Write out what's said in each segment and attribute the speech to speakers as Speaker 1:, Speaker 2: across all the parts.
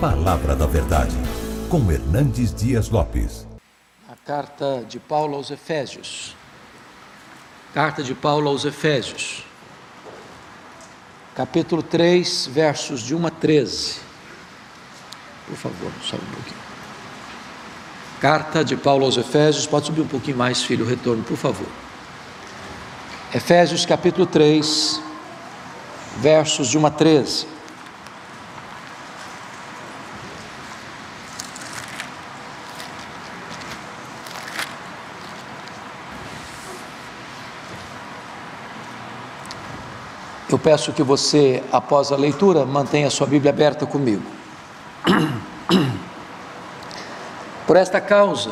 Speaker 1: Palavra da Verdade, com Hernandes Dias Lopes.
Speaker 2: A carta de Paulo aos Efésios. Carta de Paulo aos Efésios. Capítulo 3, versos de 1 a 13. Por favor, sobe um pouquinho. Carta de Paulo aos Efésios, pode subir um pouquinho mais, filho, retorno, por favor. Efésios capítulo 3, versos de 1 a 13. Eu peço que você, após a leitura, mantenha sua Bíblia aberta comigo. Por esta causa,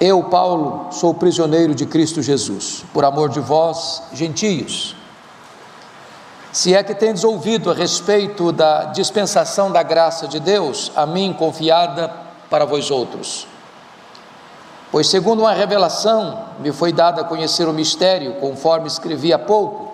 Speaker 2: eu, Paulo, sou prisioneiro de Cristo Jesus, por amor de vós, gentios. Se é que tendes ouvido a respeito da dispensação da graça de Deus, a mim confiada para vós outros. Pois, segundo uma revelação, me foi dado a conhecer o mistério, conforme escrevi há pouco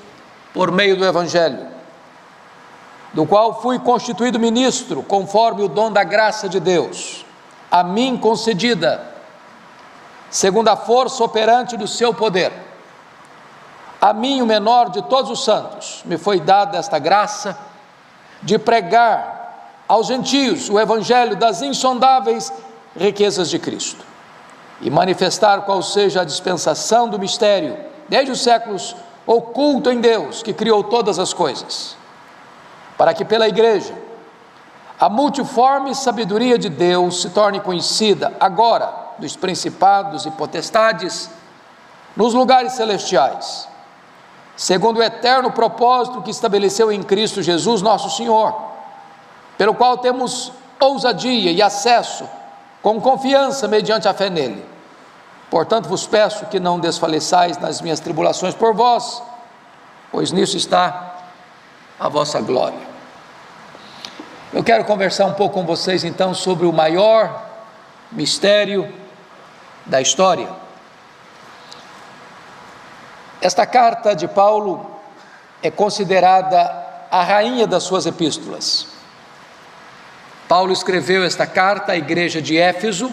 Speaker 2: por meio do Evangelho, do qual fui constituído ministro, conforme o dom da graça de Deus, a mim concedida, segundo a força operante do seu poder. A mim, o menor de todos os santos, me foi dada esta graça de pregar aos gentios o evangelho das insondáveis riquezas de Cristo e manifestar qual seja a dispensação do mistério desde os séculos oculto em Deus, que criou todas as coisas, para que pela igreja a multiforme sabedoria de Deus se torne conhecida agora dos principados e potestades nos lugares celestiais, segundo o eterno propósito que estabeleceu em Cristo Jesus, nosso Senhor, pelo qual temos ousadia e acesso com confiança mediante a fé nele. Portanto, vos peço que não desfaleçais nas minhas tribulações por vós, pois nisso está a vossa glória. Eu quero conversar um pouco com vocês então sobre o maior mistério da história. Esta carta de Paulo é considerada a rainha das suas epístolas. Paulo escreveu esta carta à igreja de Éfeso,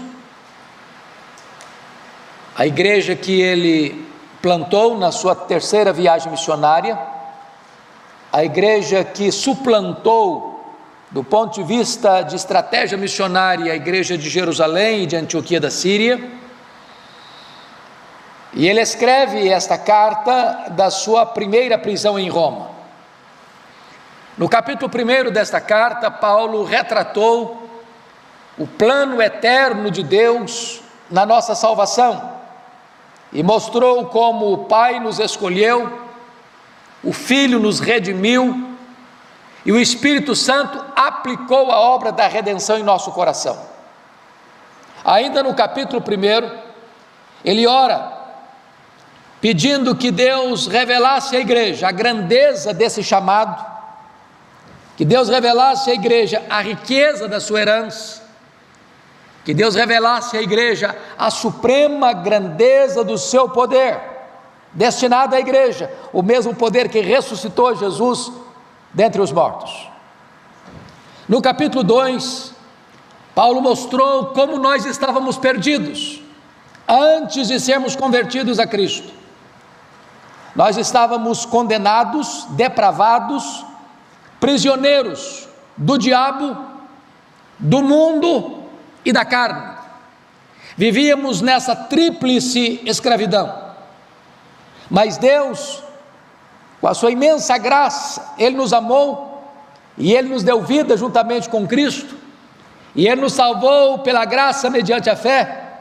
Speaker 2: a igreja que ele plantou na sua terceira viagem missionária, a igreja que suplantou, do ponto de vista de estratégia missionária, a igreja de Jerusalém e de Antioquia da Síria. E ele escreve esta carta da sua primeira prisão em Roma. No capítulo 1 desta carta, Paulo retratou o plano eterno de Deus na nossa salvação e mostrou como o Pai nos escolheu, o Filho nos redimiu e o Espírito Santo aplicou a obra da redenção em nosso coração. Ainda no capítulo 1, ele ora, pedindo que Deus revelasse à igreja a grandeza desse chamado, que Deus revelasse à igreja a riqueza da sua herança, que Deus revelasse à igreja a suprema grandeza do seu poder, destinado à igreja, o mesmo poder que ressuscitou Jesus dentre os mortos. No capítulo 2, Paulo mostrou como nós estávamos perdidos antes de sermos convertidos a Cristo. Nós estávamos condenados, depravados, prisioneiros do diabo, do mundo e da carne. Vivíamos nessa tríplice escravidão. Mas Deus, com a sua imensa graça, Ele nos amou e Ele nos deu vida juntamente com Cristo, e Ele nos salvou pela graça mediante a fé,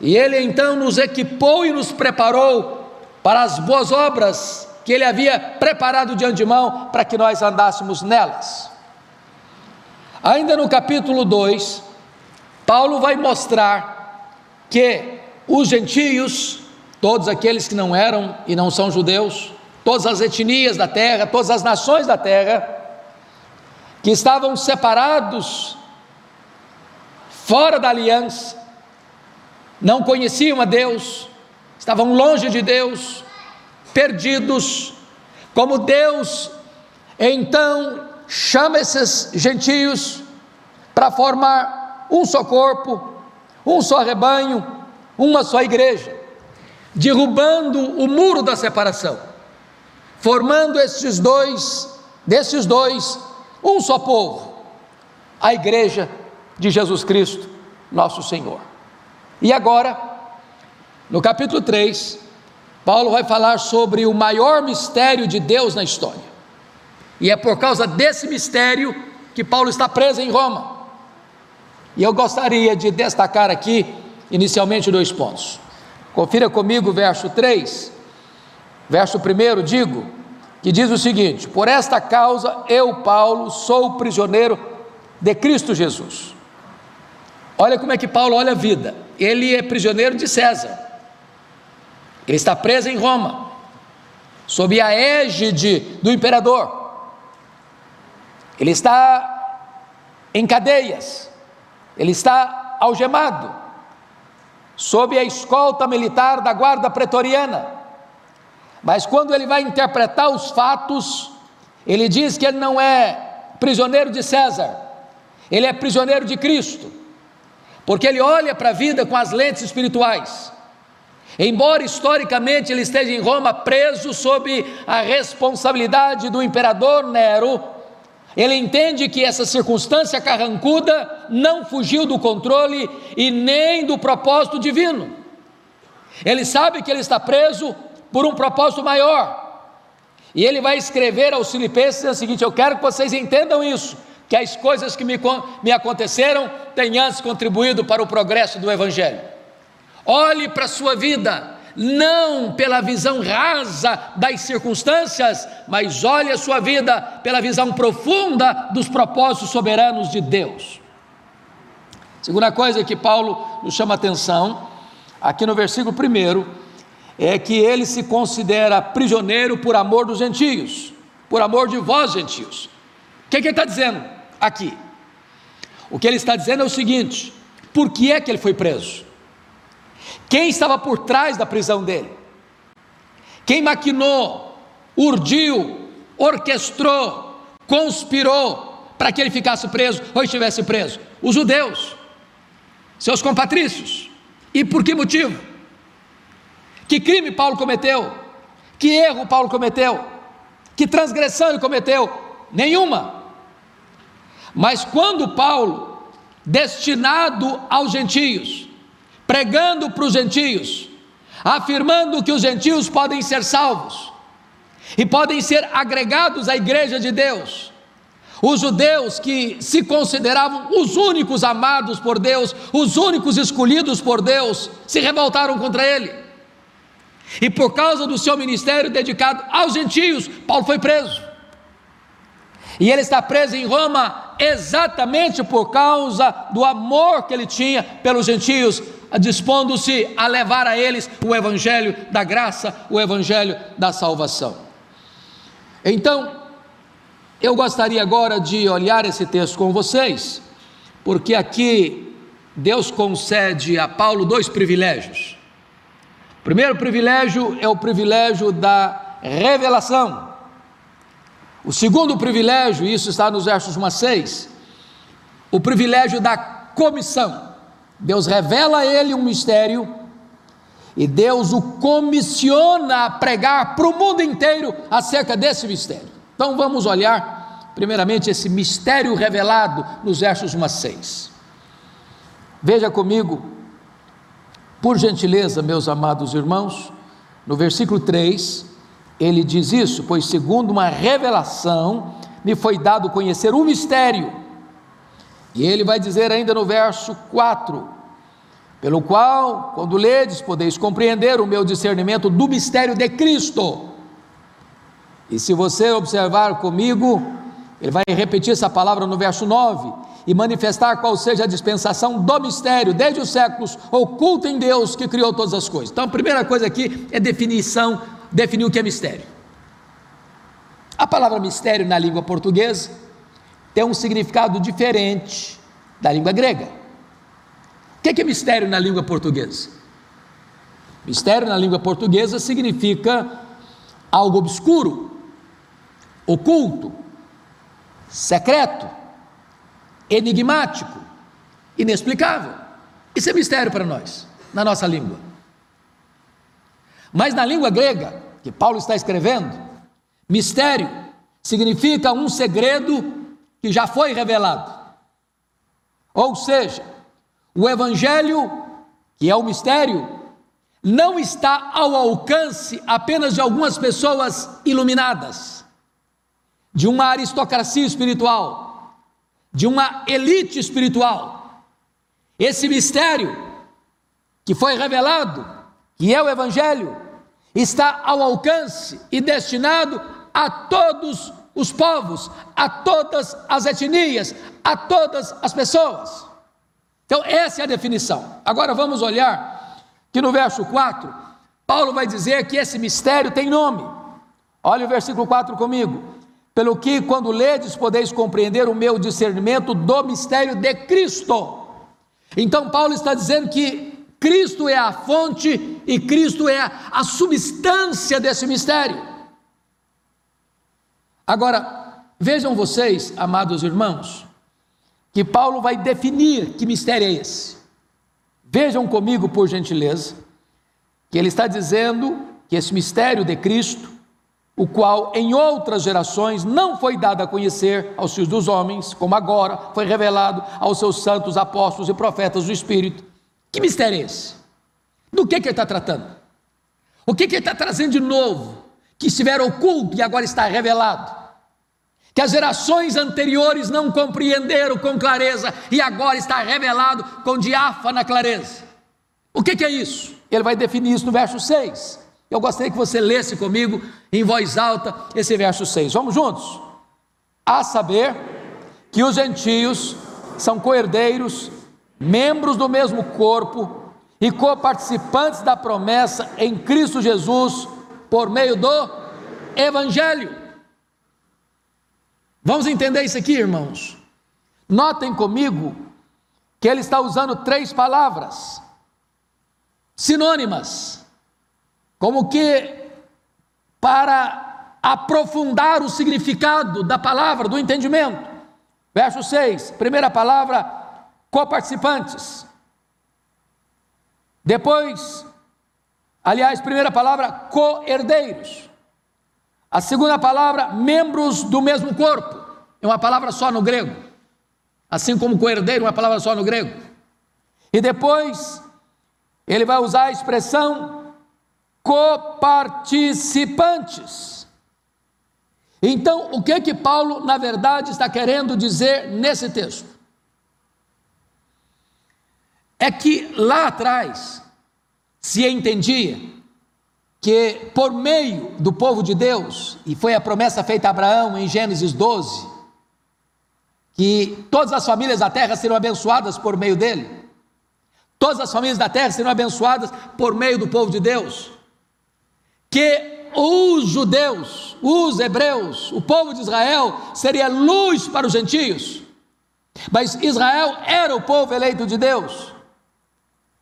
Speaker 2: e Ele então nos equipou e nos preparou para as boas obras que Ele havia preparado de antemão para que nós andássemos nelas. Ainda no capítulo 2, Paulo vai mostrar que os gentios, todos aqueles que não eram e não são judeus, todas as etnias da terra, todas as nações da terra, que estavam separados, fora da aliança, não conheciam a Deus, estavam longe de Deus, perdidos, como Deus então chama esses gentios para formar um só corpo, um só rebanho, uma só igreja, derrubando o muro da separação, formando esses dois, desses dois, um só povo, a igreja de Jesus Cristo, nosso Senhor. E agora, no capítulo 3, Paulo vai falar sobre o maior mistério de Deus na história. E é por causa desse mistério que Paulo está preso em Roma. E eu gostaria de destacar aqui, inicialmente, dois pontos. Confira comigo o verso 3, verso 1, digo, que diz o seguinte: Por esta causa eu, Paulo, sou prisioneiro de Cristo Jesus. Olha como é que Paulo olha a vida. Ele é prisioneiro de César. Ele está preso em Roma, sob a égide do imperador. Ele está em cadeias, ele está algemado, sob a escolta militar da guarda pretoriana. Mas quando ele vai interpretar os fatos, ele diz que ele não é prisioneiro de César, ele é prisioneiro de Cristo, porque ele olha para a vida com as lentes espirituais. Embora historicamente ele esteja em Roma preso sob a responsabilidade do imperador Nero, ele entende que essa circunstância carrancuda não fugiu do controle e nem do propósito divino. Ele sabe que ele está preso por um propósito maior. E ele vai escrever aos Filipenses o seguinte: Eu quero que vocês entendam isso, que as coisas que me, me aconteceram têm antes contribuído para o progresso do Evangelho. Olhe para a sua vida, não pela visão rasa das circunstâncias, mas olhe a sua vida pela visão profunda dos propósitos soberanos de Deus. Segunda coisa que Paulo nos chama atenção, aqui no versículo 1, é que ele se considera prisioneiro por amor dos gentios, por amor de vós, gentios. O que, que ele está dizendo aqui? O que ele está dizendo é o seguinte: por que é que ele foi preso? Quem estava por trás da prisão dele? Quem maquinou, urdiu, orquestrou, conspirou para que ele ficasse preso ou estivesse preso? Os judeus, seus compatrícios. E por que motivo? Que crime Paulo cometeu? Que erro Paulo cometeu? Que transgressão ele cometeu? Nenhuma. Mas quando Paulo, destinado aos gentios, pregando para os gentios, afirmando que os gentios podem ser salvos e podem ser agregados à igreja de Deus. Os judeus que se consideravam os únicos amados por Deus, os únicos escolhidos por Deus, se revoltaram contra ele. E por causa do seu ministério dedicado aos gentios, Paulo foi preso. E ele está preso em Roma exatamente por causa do amor que ele tinha pelos gentios, dispondo-se a levar a eles o evangelho da graça, o evangelho da salvação. Então, eu gostaria agora de olhar esse texto com vocês, porque aqui Deus concede a Paulo dois privilégios. O primeiro privilégio é o privilégio da revelação. O segundo privilégio, isso está nos versos 1 a 6, o privilégio da comissão. Deus revela a ele um mistério e Deus o comissiona a pregar para o mundo inteiro acerca desse mistério. Então vamos olhar, primeiramente, esse mistério revelado nos versos 1 a 6. Veja comigo, por gentileza, meus amados irmãos, no versículo 3, ele diz isso, pois segundo uma revelação me foi dado conhecer um mistério. E ele vai dizer ainda no verso 4: pelo qual, quando ledes, podeis compreender o meu discernimento do mistério de Cristo. E se você observar comigo, ele vai repetir essa palavra no verso 9 e manifestar qual seja a dispensação do mistério, desde os séculos, oculto em Deus que criou todas as coisas. Então, a primeira coisa aqui é definição, definir o que é mistério. A palavra mistério na língua portuguesa tem um significado diferente da língua grega. O que é mistério na língua portuguesa? Mistério na língua portuguesa significa algo obscuro, oculto, secreto, enigmático, inexplicável. Isso é mistério para nós, na nossa língua. Mas na língua grega, que Paulo está escrevendo, mistério significa um segredo que já foi revelado. Ou seja, o evangelho, que é o mistério, não está ao alcance apenas de algumas pessoas iluminadas, de uma aristocracia espiritual, de uma elite espiritual. Esse mistério que foi revelado, que é o Evangelho, está ao alcance e destinado a todos os povos, a todas as etnias, a todas as pessoas. Então, essa é a definição. Agora vamos olhar que no verso 4, Paulo vai dizer que esse mistério tem nome. Olha o versículo 4 comigo. Pelo que, quando ledes, podeis compreender o meu discernimento do mistério de Cristo. Então, Paulo está dizendo que Cristo é a fonte e Cristo é a substância desse mistério. Agora, vejam vocês, amados irmãos, que Paulo vai definir que mistério é esse. Vejam comigo, por gentileza, que ele está dizendo que esse mistério de Cristo, o qual em outras gerações não foi dado a conhecer aos filhos dos homens, como agora foi revelado aos seus santos apóstolos e profetas do Espírito. Que mistério é esse? Do que, que ele está tratando? O que, que ele está trazendo de novo, que estiver oculto e agora está revelado? que as gerações anteriores não compreenderam com clareza e agora está revelado com diáfana clareza. O que, que, é isso? Ele vai definir isso no verso 6. Eu gostaria que você lesse comigo em voz alta esse verso 6. Vamos juntos? A saber que os gentios são coerdeiros, membros do mesmo corpo e coparticipantes da promessa em Cristo Jesus por meio do Evangelho Vamos entender isso aqui, irmãos? Notem comigo que ele está usando três palavras sinônimas, como que para aprofundar o significado da palavra, do entendimento. Verso 6, primeira palavra, coparticipantes. Depois, aliás, primeira palavra, co-herdeiros. A segunda palavra, membros do mesmo corpo, é uma palavra só no grego. Assim como coerdeiro, uma palavra só no grego. E depois, ele vai usar a expressão coparticipantes. Então, o que que Paulo, na verdade, está querendo dizer nesse texto? É que lá atrás se entendia que por meio do povo de Deus, e foi a promessa feita a Abraão em Gênesis 12, que todas as famílias da terra serão abençoadas por meio dele, todas as famílias da terra serão abençoadas por meio do povo de Deus, que os judeus, os hebreus, o povo de Israel seria luz para os gentios, mas Israel era o povo eleito de Deus.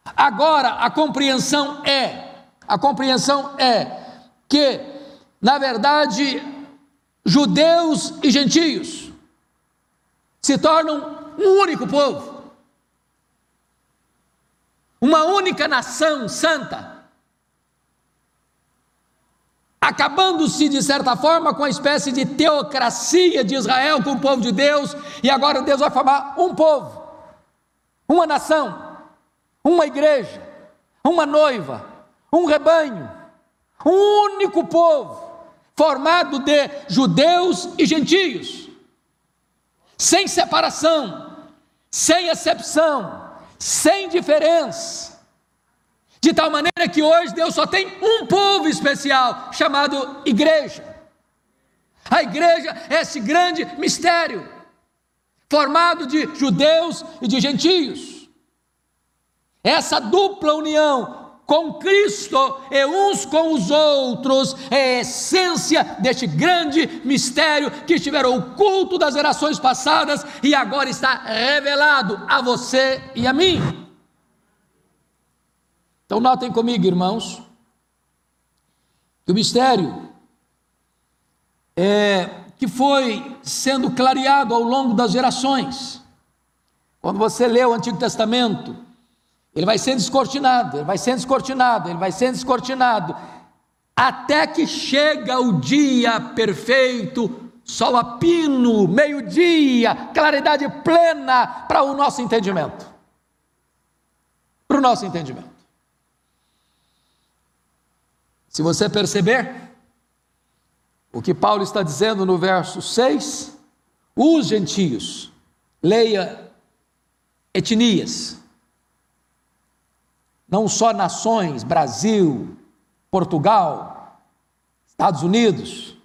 Speaker 2: Agora a compreensão é a compreensão é que, na verdade, judeus e gentios se tornam um único povo, uma única nação santa, acabando-se de certa forma com a espécie de teocracia de Israel com o povo de Deus, e agora Deus vai formar um povo, uma nação, uma igreja, uma noiva, um rebanho, um único povo, formado de judeus e gentios, sem separação, sem exceção, sem diferença. De tal maneira que hoje Deus só tem um povo especial, chamado igreja. A igreja é esse grande mistério, formado de judeus e de gentios. Essa dupla união com Cristo e uns com os outros é a essência deste grande mistério que estiveram oculto das gerações passadas e agora está revelado a você e a mim. Então, notem comigo, irmãos, que o mistério é, que foi sendo clareado ao longo das gerações. Quando você lê o Antigo Testamento, ele vai sendo descortinado, ele vai sendo descortinado, ele vai sendo descortinado, até que chega o dia perfeito, sol a pino, meio-dia, claridade plena para o nosso entendimento. Para o nosso entendimento. Se você perceber, o que Paulo está dizendo no verso 6, os gentios, leia etnias, não só nações, Brasil, Portugal, Estados Unidos,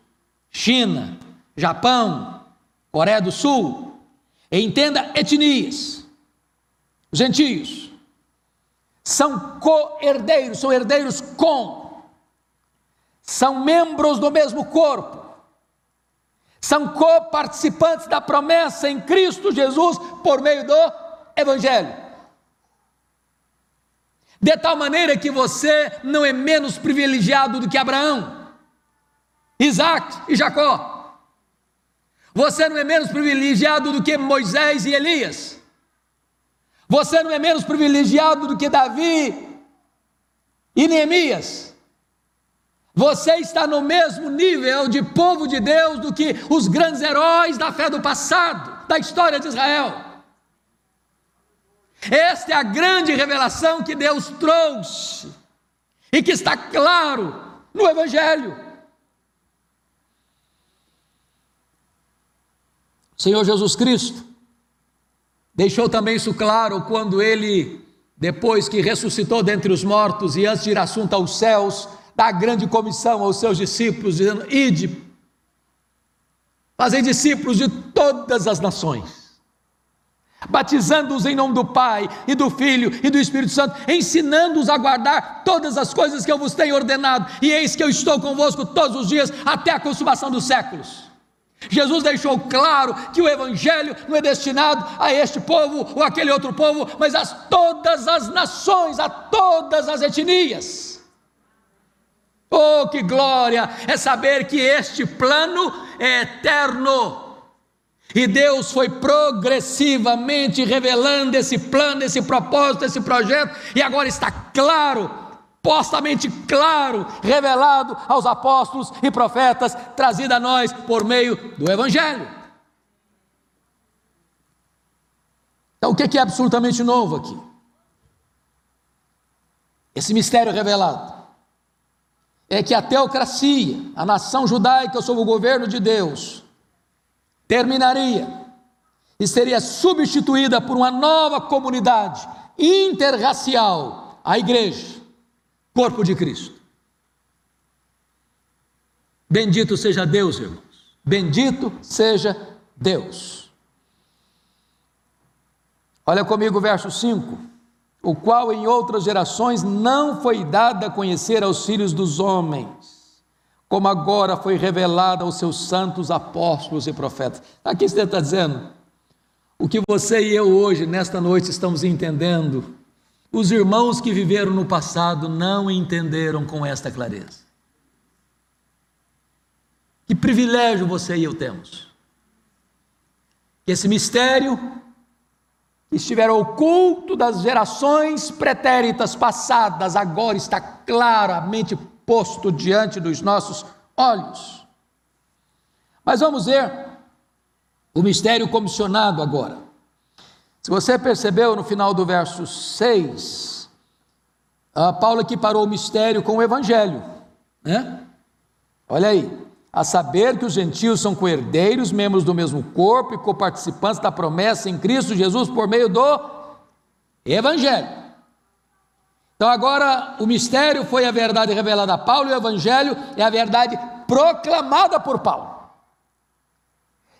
Speaker 2: China, Japão, Coreia do Sul, entenda etnias, gentios, são co-herdeiros, são herdeiros com, são membros do mesmo corpo, são co-participantes da promessa em Cristo Jesus por meio do Evangelho. De tal maneira que você não é menos privilegiado do que Abraão, Isaac e Jacó. Você não é menos privilegiado do que Moisés e Elias. Você não é menos privilegiado do que Davi e Neemias. Você está no mesmo nível de povo de Deus do que os grandes heróis da fé do passado, da história de Israel. Esta é a grande revelação que Deus trouxe e que está claro no Evangelho. O Senhor Jesus Cristo deixou também isso claro quando ele, depois que ressuscitou dentre os mortos e antes de ir assunto aos céus, dá a grande comissão aos seus discípulos, dizendo: Ide, fazei discípulos de todas as nações batizando-os em nome do Pai e do Filho e do Espírito Santo, ensinando-os a guardar todas as coisas que eu vos tenho ordenado, e eis que eu estou convosco todos os dias até a consumação dos séculos. Jesus deixou claro que o Evangelho não é destinado a este povo ou aquele outro povo, mas a todas as nações, a todas as etnias. Oh, que glória é saber que este plano é eterno e Deus foi progressivamente revelando esse plano, esse propósito, esse projeto, e agora está claro, postamente claro, revelado aos apóstolos e profetas, trazido a nós por meio do Evangelho. Então, o que é absolutamente novo aqui? Esse mistério revelado é que a teocracia, a nação judaica sob o governo de Deus, terminaria e seria substituída por uma nova comunidade interracial, a igreja, corpo de Cristo. Bendito seja Deus, irmãos. Bendito seja Deus. Olha comigo o verso 5. O qual em outras gerações não foi dado a conhecer aos filhos dos homens como agora foi revelada aos seus santos apóstolos e profetas. Aqui você está dizendo, o que você e eu hoje, nesta noite, estamos entendendo, os irmãos que viveram no passado não entenderam com esta clareza. Que privilégio você e eu temos. Que esse mistério que estiver oculto das gerações pretéritas passadas, agora está claramente posto diante dos nossos olhos. Mas vamos ver o mistério comissionado agora. Se você percebeu no final do verso 6, Paulo equiparou o mistério com o evangelho, né? Olha aí, a saber que os gentios são coerdeiros, membros do mesmo corpo e coparticipantes da promessa em Cristo Jesus por meio do evangelho. Então agora o mistério foi a verdade revelada a Paulo e o evangelho é a verdade proclamada por Paulo.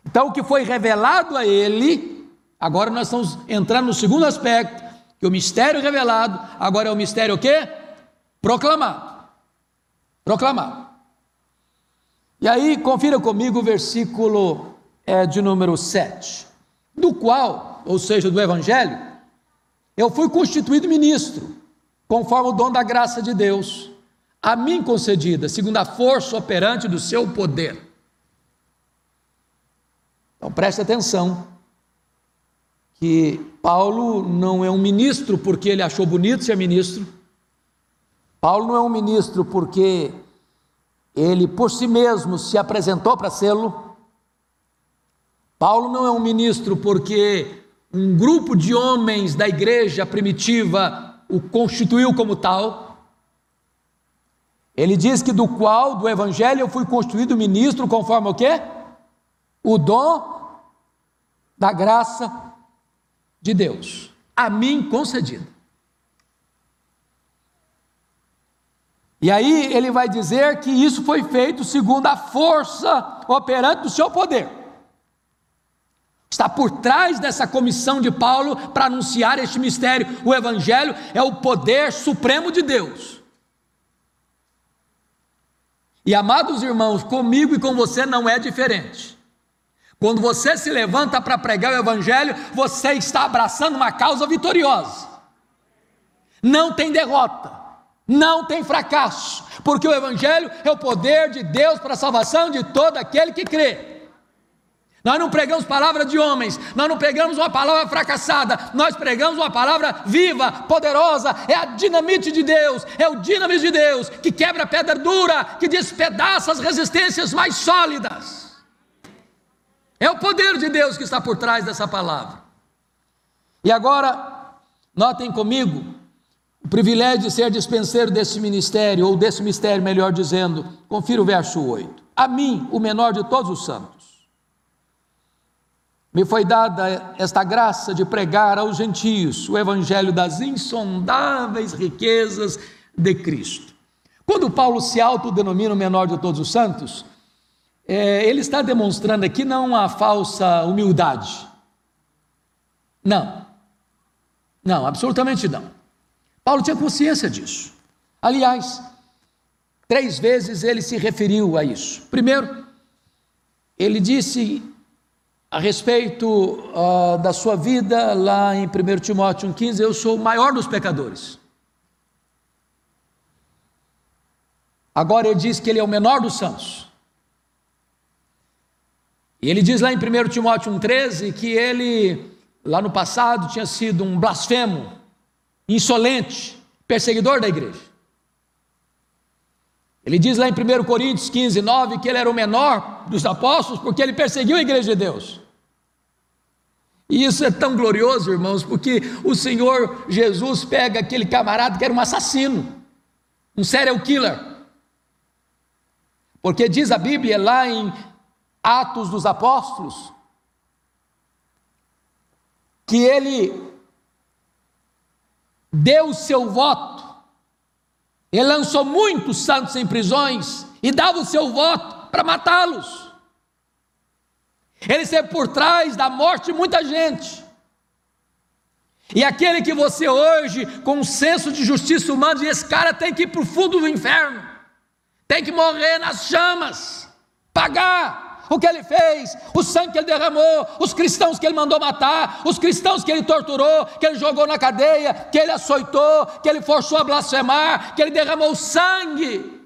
Speaker 2: Então, o que foi revelado a ele, agora nós estamos entrando no segundo aspecto, que o mistério revelado, agora é o mistério o quê? Proclamado. Proclamado. E aí, confira comigo o versículo é, de número 7, do qual, ou seja, do Evangelho, eu fui constituído ministro, conforme o dom da graça de Deus, a mim concedida, segundo a força operante do seu poder. Então preste atenção, que Paulo não é um ministro porque ele achou bonito ser ministro, Paulo não é um ministro porque ele por si mesmo se apresentou para sê-lo. Paulo não é um ministro porque um grupo de homens da igreja primitiva o constituiu como tal. Ele diz que do qual, do evangelho, eu fui constituído ministro conforme o quê? O dom da graça de Deus, a mim concedido. E aí ele vai dizer que isso foi feito segundo a força operante do seu poder. Está por trás dessa comissão de Paulo para anunciar este mistério. O Evangelho é o poder supremo de Deus. E amados irmãos, comigo e com você não é diferente. Quando você se levanta para pregar o Evangelho, você está abraçando uma causa vitoriosa. Não tem derrota. Não tem fracasso, porque o Evangelho é o poder de Deus para a salvação de todo aquele que crê. Nós não pregamos palavra de homens, nós não pregamos uma palavra fracassada, nós pregamos uma palavra viva, poderosa, é a dinamite de Deus, é o dínamo de Deus que quebra a pedra dura, que despedaça as resistências mais sólidas. É o poder de Deus que está por trás dessa palavra. E agora, notem comigo, o privilégio de ser dispenseiro desse ministério, ou desse mistério, melhor dizendo, confira o verso 8. A mim, o menor de todos os santos, me foi dada esta graça de pregar aos gentios o evangelho das insondáveis riquezas de Cristo. Quando Paulo se autodenomina o menor de todos os santos, é, ele está demonstrando aqui não uma falsa humildade. Não. Não, absolutamente não. Paulo tinha consciência disso. Aliás, três vezes ele se referiu a isso. Primeiro, ele disse a respeito uh, da sua vida, lá em 1 Timóteo 1,15: Eu sou o maior dos pecadores. Agora ele diz que ele é o menor dos santos. E ele diz lá em 1 Timóteo 1,13 que ele, lá no passado, tinha sido um blasfemo, insolente, perseguidor da igreja. Ele diz lá em 1 Coríntios 15, 9 que ele era o menor dos apóstolos porque ele perseguiu a igreja de Deus. E isso é tão glorioso, irmãos, porque o Senhor Jesus pega aquele camarada que era um assassino, um serial killer. Porque diz a Bíblia lá em Atos dos Apóstolos que ele deu o seu voto, ele lançou muitos santos em prisões e dava o seu voto para matá-los. Ele esteve por trás da morte de muita gente. E aquele que você hoje, com um senso de justiça humana, diz: esse cara tem que ir para o fundo do inferno, tem que morrer nas chamas, pagar o que ele fez, o sangue que ele derramou, os cristãos que ele mandou matar, os cristãos que ele torturou, que ele jogou na cadeia, que ele açoitou, que ele forçou a blasfemar, que ele derramou sangue.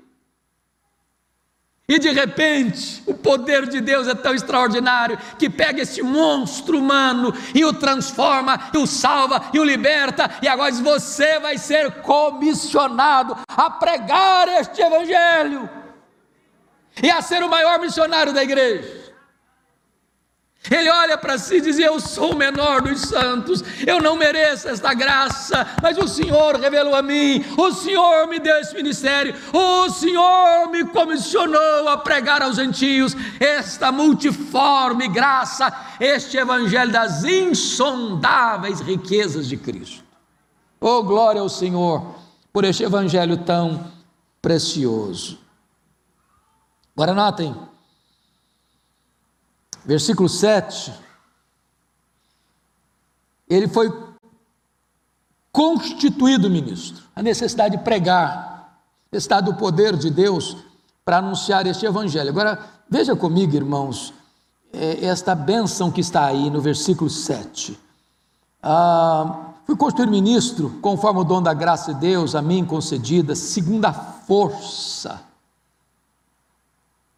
Speaker 2: E de repente, o poder de Deus é tão extraordinário que pega esse monstro humano e o transforma, e o salva, e o liberta, e agora você vai ser comissionado a pregar este evangelho e a ser o maior missionário da igreja. Ele olha para si e diz: Eu sou o menor dos santos, eu não mereço esta graça, mas o Senhor revelou a mim, o Senhor me deu esse ministério, o Senhor me comissionou a pregar aos gentios esta multiforme graça, este evangelho das insondáveis riquezas de Cristo. Oh, glória ao Senhor por este evangelho tão precioso. Agora notem, versículo 7, ele foi constituído ministro. A necessidade de pregar, necessidade do poder de Deus para anunciar este evangelho. Agora, veja comigo, irmãos, é, esta bênção que está aí no versículo 7. Ah, fui constituído ministro, conforme o dom da graça de Deus a mim concedida, segundo a força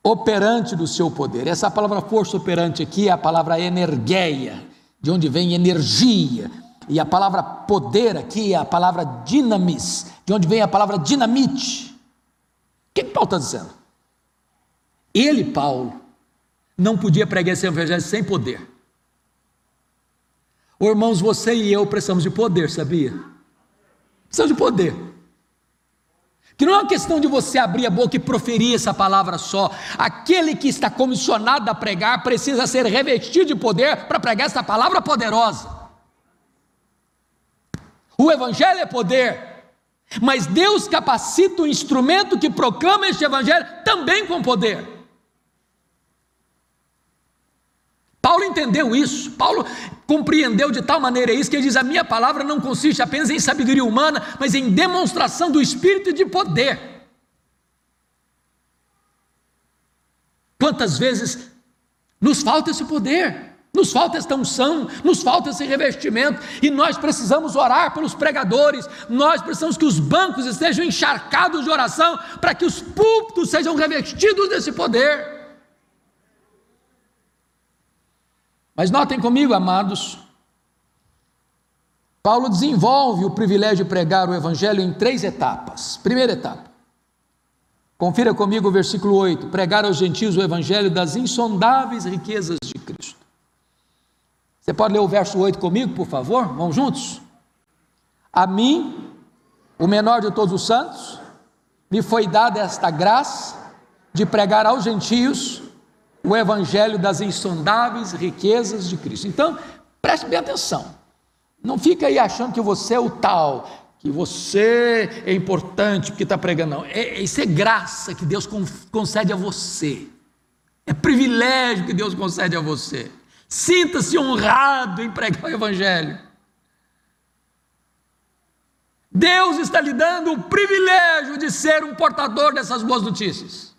Speaker 2: operante do seu poder. Essa palavra força operante aqui é a palavra energeia, de onde vem energia. E a palavra poder aqui é a palavra dinamis, de onde vem a palavra dinamite. O que, Paulo está dizendo? Ele, Paulo, não podia pregar esse evangelho sem poder. Ô, irmãos, você e eu precisamos de poder, sabia? Precisamos de poder. Que não é uma questão de você abrir a boca e proferir essa palavra só. Aquele que está comissionado a pregar precisa ser revestido de poder para pregar essa palavra poderosa. O Evangelho é poder, mas Deus capacita o instrumento que proclama este Evangelho também com poder. Paulo entendeu isso, Paulo compreendeu de tal maneira isso que ele diz: a minha palavra não consiste apenas em sabedoria humana, mas em demonstração do Espírito de poder. Quantas vezes nos falta esse poder, nos falta esta unção, nos falta esse revestimento, e nós precisamos orar pelos pregadores, nós precisamos que os bancos estejam encharcados de oração, para que os púlpitos sejam revestidos desse poder. Mas notem comigo, amados, Paulo desenvolve o privilégio de pregar o Evangelho em três etapas. Primeira etapa, confira comigo o versículo 8: pregar aos gentios o Evangelho das insondáveis riquezas de Cristo. Você pode ler o verso 8 comigo, por favor? Vamos juntos? A mim, o menor de todos os santos, me foi dada esta graça de pregar aos gentios o evangelho das insondáveis riquezas de Cristo. Então, preste bem atenção. Não fica aí achando que você é o tal, que você é importante porque está pregando, não. É, isso é graça que Deus concede a você. É privilégio que Deus concede a você. Sinta-se honrado em pregar o Evangelho. Deus está lhe dando o privilégio de ser um portador dessas boas notícias.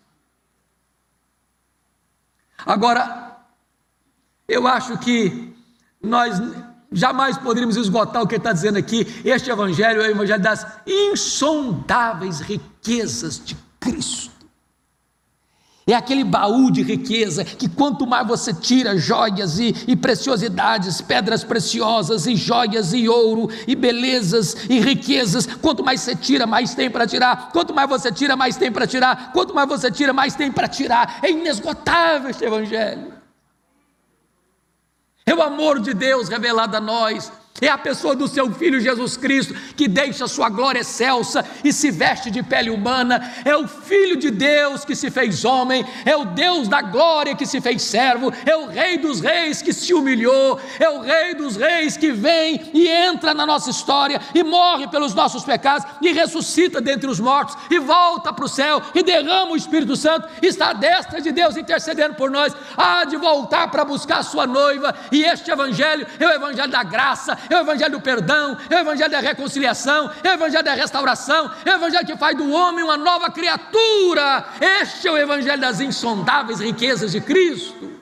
Speaker 2: Agora, eu acho que nós jamais poderíamos esgotar o que ele está dizendo aqui. Este evangelho é o evangelho das insondáveis riquezas de Cristo. É aquele baú de riqueza que quanto mais você tira joias e, e, preciosidades, pedras preciosas e joias e ouro e belezas e riquezas, quanto mais você tira, mais tem para tirar. Quanto mais você tira, mais tem para tirar. Quanto mais você tira, mais tem para tirar. É inesgotável este evangelho. É o amor de Deus revelado a nós é a pessoa do seu filho Jesus Cristo que deixa sua glória excelsa e se veste de pele humana. É o filho de Deus que se fez homem, é o Deus da glória que se fez servo, é o rei dos reis que se humilhou, é o rei dos reis que vem e entra na nossa história e morre pelos nossos pecados e ressuscita dentre os mortos e volta para o céu e derrama o Espírito Santo, está à destra de Deus intercedendo por nós, há de voltar para buscar a sua noiva e este evangelho é o evangelho da graça, é o evangelho do perdão, é o evangelho da reconciliação, é o evangelho da restauração, é o evangelho que faz do homem uma nova criatura. Este é o evangelho das insondáveis riquezas de Cristo.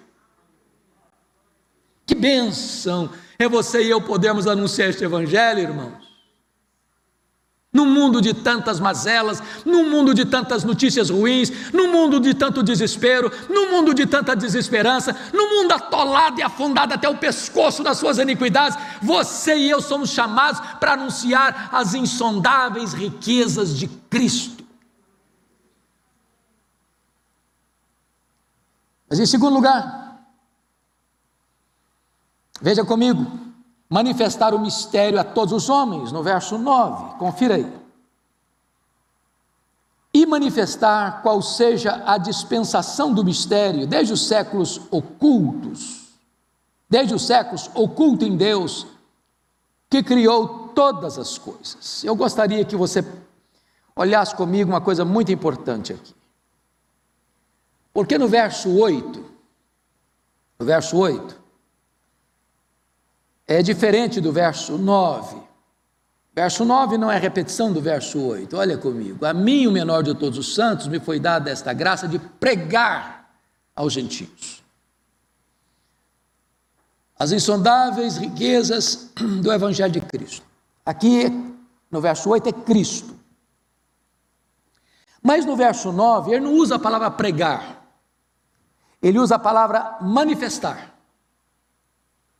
Speaker 2: Que bênção é você e eu podermos anunciar este evangelho, irmãos. No mundo de tantas mazelas, no mundo de tantas notícias ruins, no mundo de tanto desespero, no mundo de tanta desesperança, no mundo atolado e afundado até o pescoço das suas iniquidades, você e eu somos chamados para anunciar as insondáveis riquezas de Cristo. Mas em segundo lugar, veja comigo, manifestar o mistério a todos os homens, no verso 9, confira aí. E manifestar qual seja a dispensação do mistério, desde os séculos ocultos, desde os séculos oculto em Deus, que criou todas as coisas. Eu gostaria que você olhasse comigo uma coisa muito importante aqui. Porque no verso 8, o verso 8, é diferente do verso 9. Verso 9 não é repetição do verso 8. Olha comigo. A mim, o menor de todos os santos, me foi dada esta graça de pregar aos gentios. As insondáveis riquezas do Evangelho de Cristo. Aqui, no verso 8, é Cristo. Mas no verso 9, ele não usa a palavra pregar, ele usa a palavra manifestar.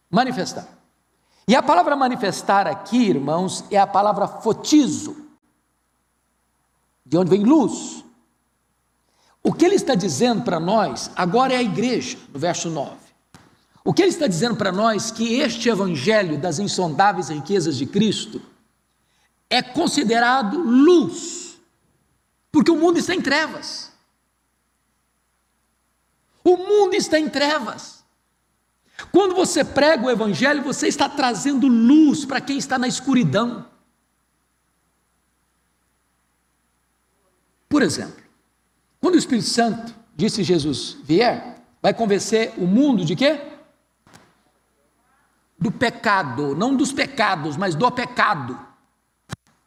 Speaker 2: Manifestar. E a palavra manifestar aqui, irmãos, é a palavra fotizo, de onde vem luz. O que ele está dizendo para nós, agora é a igreja, no verso 9. O que ele está dizendo para nós que este evangelho das insondáveis riquezas de Cristo é considerado luz, porque o mundo está em trevas. O mundo está em trevas. Quando você prega o Evangelho, você está trazendo luz para quem está na escuridão. Por exemplo, quando o Espírito Santo, disse Jesus, vier, vai convencer o mundo de quê? Do pecado, não dos pecados, mas do pecado.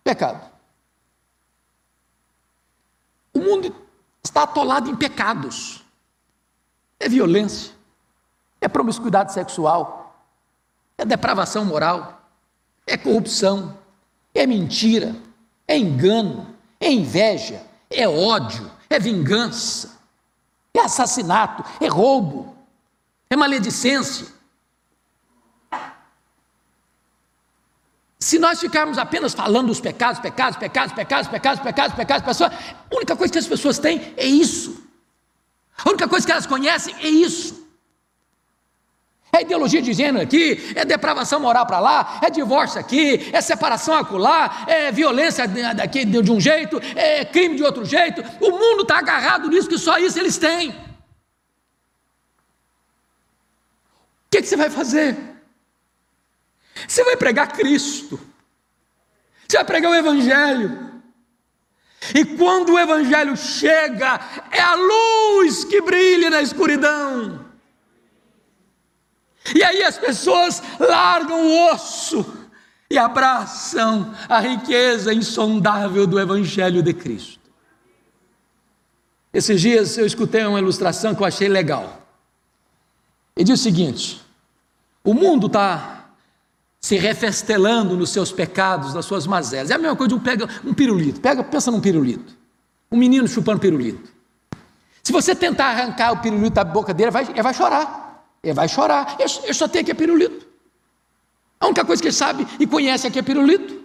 Speaker 2: Pecado. O mundo está atolado em pecados. É violência, é promiscuidade sexual, é depravação moral, é corrupção, é mentira, é engano, é inveja, é ódio, é vingança, é assassinato, é roubo, é maledicência. Se nós ficarmos apenas falando dos pecados, pecados, pecados, pecados, pecados, pecados, pecados, pessoas, a única coisa que as pessoas têm é isso. A única coisa que elas conhecem é isso. É ideologia de gênero aqui, é depravação moral para lá, é divórcio aqui, é separação acolá, é violência daqui de um jeito, é crime de outro jeito. O mundo está agarrado nisso, que só isso eles têm. O que, que você vai fazer? Você vai pregar Cristo, você vai pregar o Evangelho. E quando o Evangelho chega, é a luz que brilha na escuridão. E aí as pessoas largam o osso e abraçam a riqueza insondável do Evangelho de Cristo. Esses dias eu escutei uma ilustração que eu achei legal. E diz o seguinte: o mundo está se refestelando nos seus pecados, nas suas mazelas. É a mesma coisa de um, pega, um pirulito. Pega, pensa num pirulito. Um menino chupando pirulito. Se você tentar arrancar o pirulito da boca dele, vai, ele vai chorar. Ele vai chorar. Ele só tem aqui é pirulito. A única coisa que ele sabe e conhece aqui é pirulito.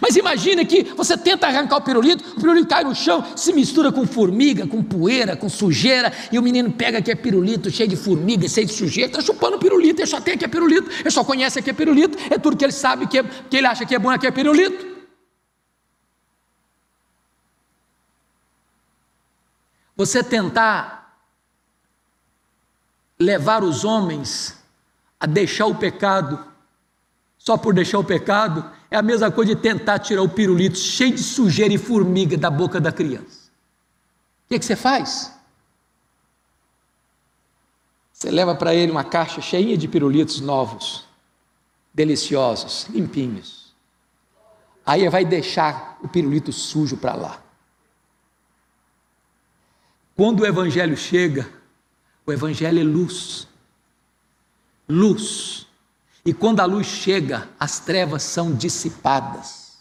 Speaker 2: Mas imagine que você tenta arrancar o pirulito, o pirulito cai no chão, se mistura com formiga, com poeira, com sujeira, e o menino pega aqui é pirulito, cheio de formiga, cheio de sujeira, está chupando pirulito, ele só tem aqui é pirulito, ele só conhece aqui é pirulito, é tudo que ele sabe que, é, que ele acha que é bom aqui é pirulito. Você tentar levar os homens a deixar o pecado só por deixar o pecado é a mesma coisa de tentar tirar o pirulito cheio de sujeira e formiga da boca da criança. O que, que você faz? Você leva para ele uma caixa cheia de pirulitos novos, deliciosos, limpinhos. Aí vai deixar o pirulito sujo para lá. Quando o evangelho chega, o Evangelho é luz. Luz. E quando a luz chega, as trevas são dissipadas.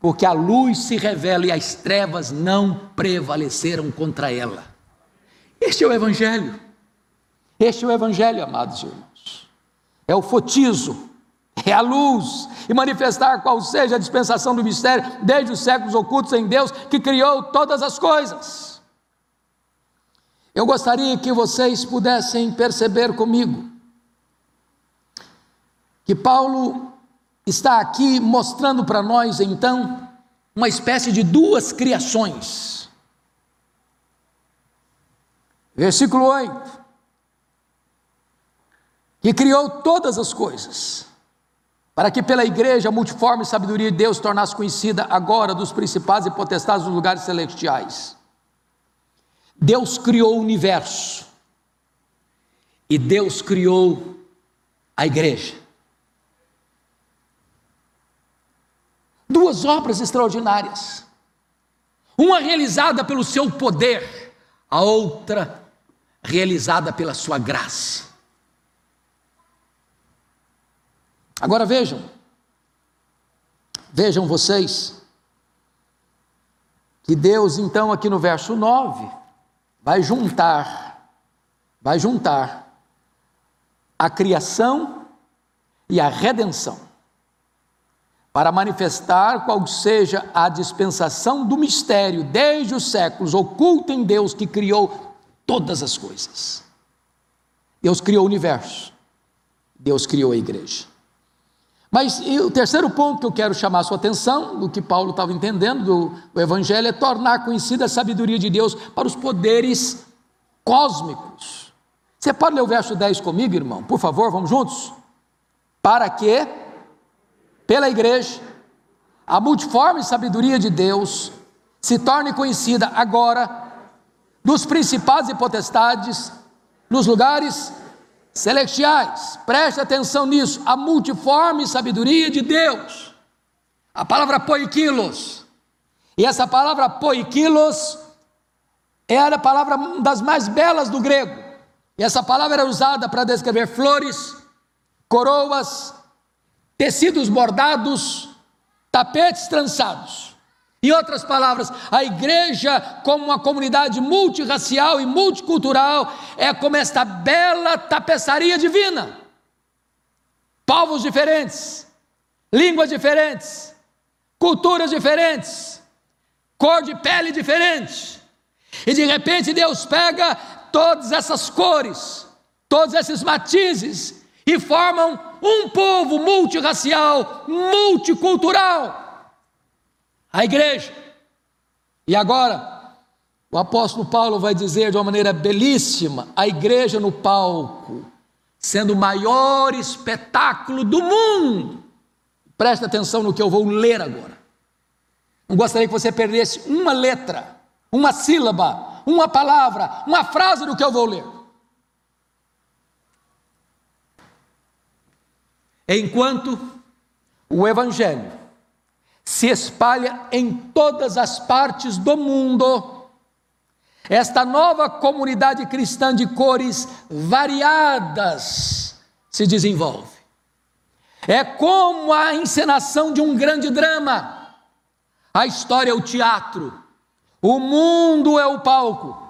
Speaker 2: Porque a luz se revela e as trevas não prevaleceram contra ela. Este é o Evangelho. Este é o Evangelho, amados irmãos. É o fotizo, é a luz, e manifestar qual seja a dispensação do mistério, desde os séculos ocultos em Deus, que criou todas as coisas. Eu gostaria que vocês pudessem perceber comigo que Paulo está aqui mostrando para nós, então, uma espécie de duas criações. Versículo 8: que criou todas as coisas, para que pela igreja a multiforme sabedoria de Deus tornasse conhecida agora dos principais e potestades dos lugares celestiais Deus criou o universo. e Deus criou a igreja. Duas obras extraordinárias. Uma realizada pelo seu poder, a outra realizada pela sua graça. Agora vejam, vejam vocês, que Deus, então, aqui no verso 9, vai juntar, vai juntar a criação e a redenção, para manifestar qual seja a dispensação do mistério desde os séculos oculto em Deus que criou todas as coisas. Deus criou o universo, Deus criou a igreja. Mas o terceiro ponto que eu quero chamar a sua atenção, do que Paulo estava entendendo do, do Evangelho, é tornar conhecida a sabedoria de Deus para os poderes cósmicos. Você pode ler o verso 10 comigo, irmão? Por favor, vamos juntos? Para que, pela igreja, a multiforme sabedoria de Deus se torne conhecida agora dos principados e potestades nos lugares celestiais. Preste atenção nisso, a multiforme sabedoria de Deus. A palavra poiquilos. E essa palavra poiquilos era a palavra das mais belas do grego. E essa palavra era usada para descrever flores, coroas, tecidos bordados, tapetes trançados. Em outras palavras, a igreja, como uma comunidade multirracial e multicultural, é como esta bela tapeçaria divina. Povos diferentes, línguas diferentes, culturas diferentes, cor de pele diferente. E de repente Deus pega todas essas cores, todos esses matizes e formam um povo multirracial, multicultural a igreja. E agora, o apóstolo Paulo vai dizer de uma maneira belíssima: a igreja no palco, sendo o maior espetáculo do mundo. Presta atenção no que eu vou ler agora. Não gostaria que você perdesse uma letra, uma sílaba, uma palavra, uma frase do que eu vou ler. Enquanto o Evangelho se espalha em todas as partes do mundo. Esta nova comunidade cristã de cores variadas se desenvolve. É como a encenação de um grande drama. A história é o teatro, o mundo é o palco.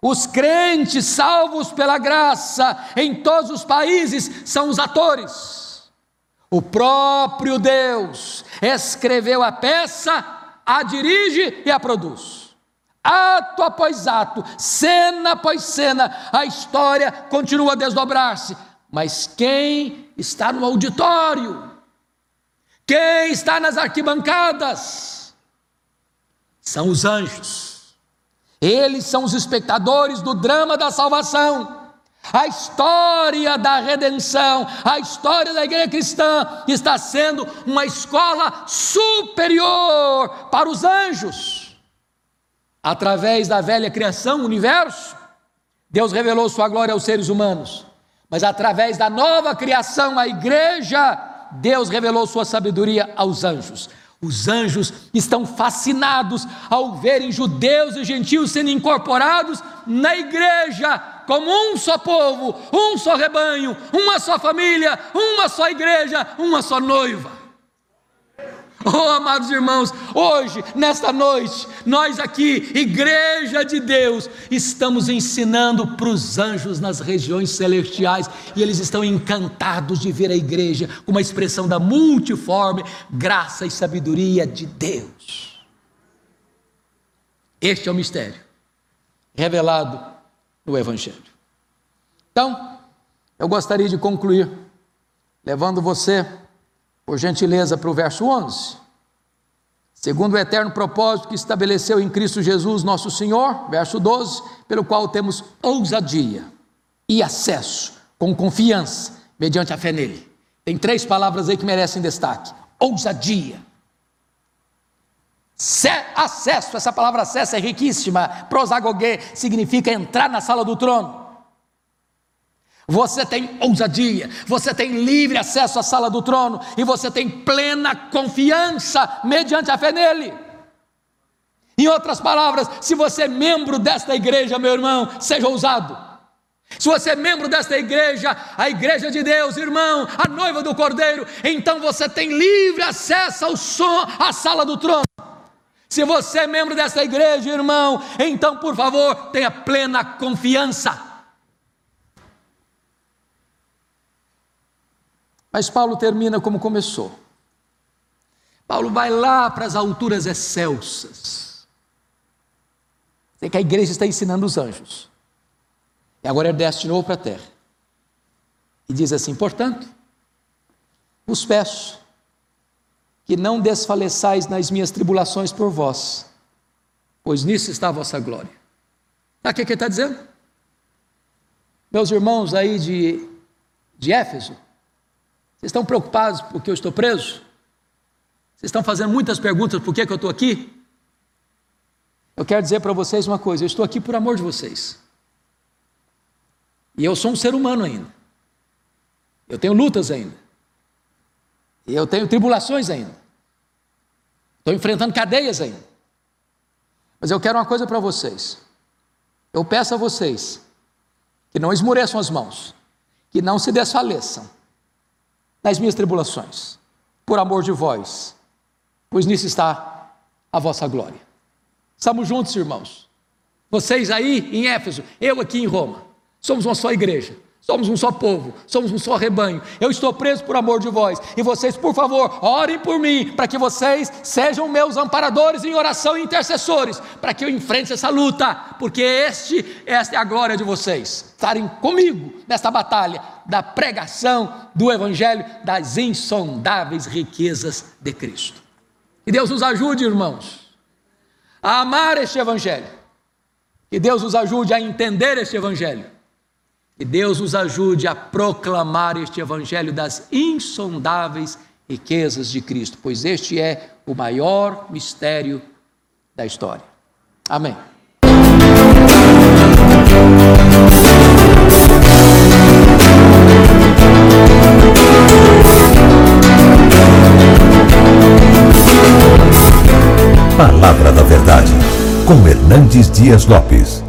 Speaker 2: Os crentes salvos pela graça em todos os países são os atores. O próprio Deus escreveu a peça, a dirige e a produz. Ato após ato, cena após cena, a história continua a desdobrar-se. Mas quem está no auditório? Quem está nas arquibancadas? São os anjos. Eles são os espectadores do drama da salvação. A história da redenção, a história da igreja cristã está sendo uma escola superior para os anjos. Através da velha criação, o universo, Deus revelou sua glória aos seres humanos. Mas através da nova criação, a igreja, Deus revelou sua sabedoria aos anjos. Os anjos estão fascinados ao verem judeus e gentios sendo incorporados na igreja como um só povo, um só rebanho, uma só família, uma só igreja, uma só noiva. Oh, amados irmãos, hoje, nesta noite, nós aqui, Igreja de Deus, estamos ensinando para os anjos nas regiões celestiais e eles estão encantados de ver a igreja com uma expressão da multiforme graça e sabedoria de Deus. Este é o mistério revelado no Evangelho. Então, eu gostaria de concluir levando você, por gentileza, para o verso 11. Segundo o eterno propósito que estabeleceu em Cristo Jesus, nosso Senhor, verso 12, pelo qual temos ousadia e acesso com confiança, mediante a fé nele. Tem três palavras aí que merecem destaque: ousadia, acesso, essa palavra acesso é riquíssima. Prosagogue significa entrar na sala do trono. Você tem ousadia, você tem livre acesso à sala do trono e você tem plena confiança mediante a fé nele. Em outras palavras, se você é membro desta igreja, meu irmão, seja ousado. Se você é membro desta igreja, a igreja de Deus, irmão, a noiva do Cordeiro, então você tem livre acesso ao som, à sala do trono. Se você é membro desta igreja, irmão, então por favor, tenha plena confiança. Mas Paulo termina como começou. Paulo vai lá para as alturas excelsas. Sei que a igreja está ensinando os anjos. E agora ele desce de novo para a terra. E diz assim: portanto, vos peço que não desfaleçais nas minhas tribulações por vós, pois nisso está a vossa glória. Sabe o que ele está dizendo? Meus irmãos aí de, de Éfeso, vocês estão preocupados porque eu estou preso? Vocês estão fazendo muitas perguntas por que, que eu estou aqui? Eu quero dizer para vocês uma coisa: eu estou aqui por amor de vocês. E eu sou um ser humano ainda. Eu tenho lutas ainda. E eu tenho tribulações ainda. Estou enfrentando cadeias ainda. Mas eu quero uma coisa para vocês. Eu peço a vocês que não esmoreçam as mãos, que não se desfaleçam, nas minhas tribulações, por amor de vós, pois nisso está a vossa glória. Estamos juntos, irmãos. Vocês aí em Éfeso, eu aqui em Roma, somos uma só igreja. Somos um só povo, somos um só rebanho. Eu estou preso por amor de vós. E vocês, por favor, orem por mim, para que vocês sejam meus amparadores em oração e intercessores, para que eu enfrente essa luta, porque este, esta é a glória de vocês. Estarem comigo nesta batalha da pregação do Evangelho das insondáveis riquezas de Cristo. Que Deus nos ajude, irmãos, a amar este Evangelho. Que Deus nos ajude a entender este Evangelho que Deus nos ajude a proclamar este Evangelho das insondáveis riquezas de Cristo, pois este é o maior mistério da história. Amém.
Speaker 1: Palavra da Verdade, com Hernandes Dias Lopes.